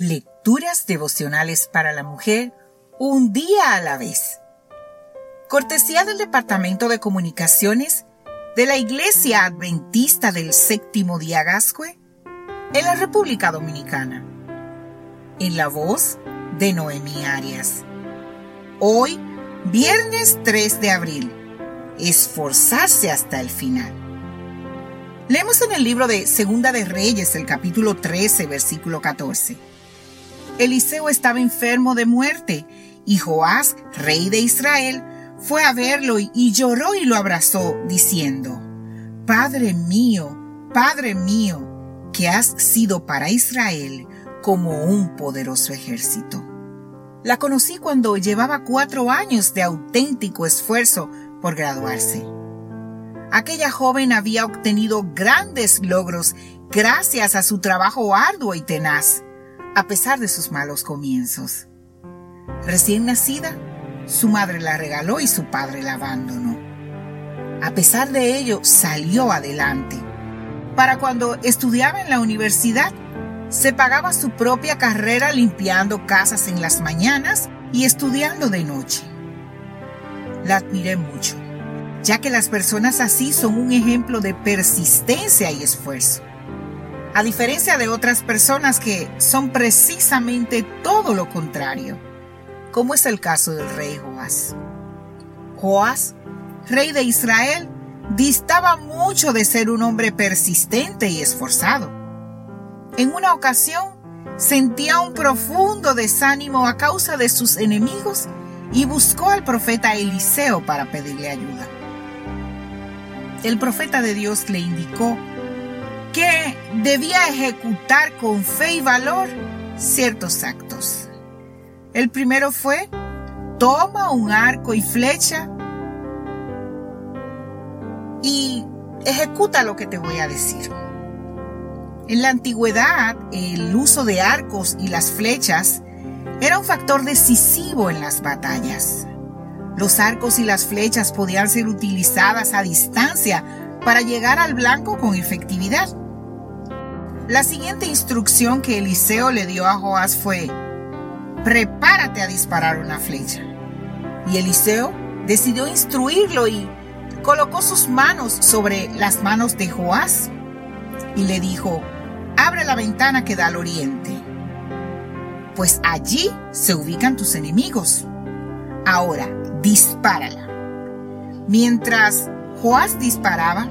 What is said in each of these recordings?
Lecturas devocionales para la mujer, un día a la vez. Cortesía del Departamento de Comunicaciones de la Iglesia Adventista del Séptimo Día Gascue en la República Dominicana. En la voz de Noemí Arias. Hoy, viernes 3 de abril. Esforzarse hasta el final. Leemos en el libro de Segunda de Reyes, el capítulo 13, versículo 14. Eliseo estaba enfermo de muerte, y Joás, rey de Israel, fue a verlo y lloró y lo abrazó, diciendo, Padre mío, Padre mío, que has sido para Israel como un poderoso ejército. La conocí cuando llevaba cuatro años de auténtico esfuerzo por graduarse. Aquella joven había obtenido grandes logros gracias a su trabajo arduo y tenaz, a pesar de sus malos comienzos. Recién nacida, su madre la regaló y su padre la abandonó. A pesar de ello, salió adelante. Para cuando estudiaba en la universidad, se pagaba su propia carrera limpiando casas en las mañanas y estudiando de noche. La admiré mucho ya que las personas así son un ejemplo de persistencia y esfuerzo. A diferencia de otras personas que son precisamente todo lo contrario, como es el caso del rey Joás. Joás, rey de Israel, distaba mucho de ser un hombre persistente y esforzado. En una ocasión, sentía un profundo desánimo a causa de sus enemigos y buscó al profeta Eliseo para pedirle ayuda el profeta de Dios le indicó que debía ejecutar con fe y valor ciertos actos. El primero fue, toma un arco y flecha y ejecuta lo que te voy a decir. En la antigüedad, el uso de arcos y las flechas era un factor decisivo en las batallas. Los arcos y las flechas podían ser utilizadas a distancia para llegar al blanco con efectividad. La siguiente instrucción que Eliseo le dio a Joás fue, prepárate a disparar una flecha. Y Eliseo decidió instruirlo y colocó sus manos sobre las manos de Joás y le dijo, abre la ventana que da al oriente, pues allí se ubican tus enemigos. Ahora, dispárala. Mientras Joás disparaba,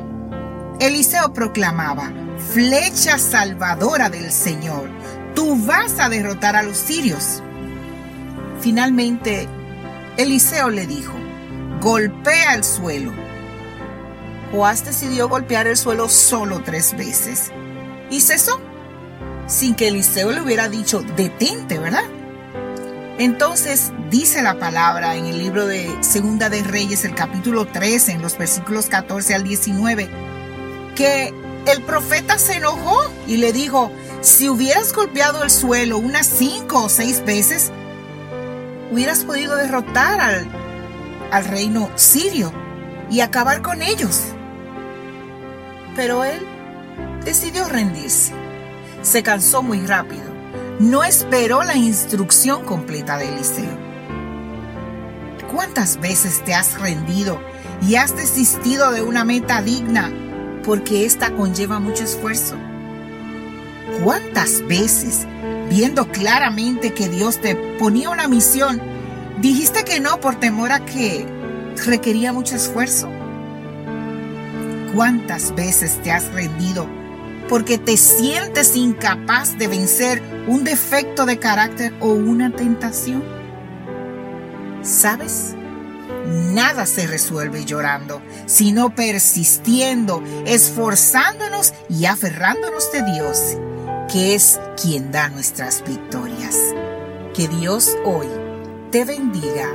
Eliseo proclamaba, flecha salvadora del Señor, tú vas a derrotar a los sirios. Finalmente, Eliseo le dijo, golpea el suelo. Joás decidió golpear el suelo solo tres veces y cesó, sin que Eliseo le hubiera dicho, detente, ¿verdad? Entonces dice la palabra en el libro de Segunda de Reyes, el capítulo 13, en los versículos 14 al 19, que el profeta se enojó y le dijo, si hubieras golpeado el suelo unas cinco o seis veces, hubieras podido derrotar al, al reino sirio y acabar con ellos. Pero él decidió rendirse. Se cansó muy rápido no esperó la instrucción completa de Eliseo. ¿Cuántas veces te has rendido y has desistido de una meta digna porque ésta conlleva mucho esfuerzo? ¿Cuántas veces, viendo claramente que Dios te ponía una misión, dijiste que no por temor a que requería mucho esfuerzo? ¿Cuántas veces te has rendido porque te sientes incapaz de vencer un defecto de carácter o una tentación? ¿Sabes? Nada se resuelve llorando, sino persistiendo, esforzándonos y aferrándonos de Dios, que es quien da nuestras victorias. Que Dios hoy te bendiga,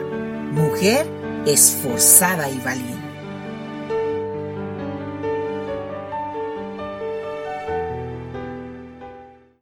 mujer esforzada y valiente.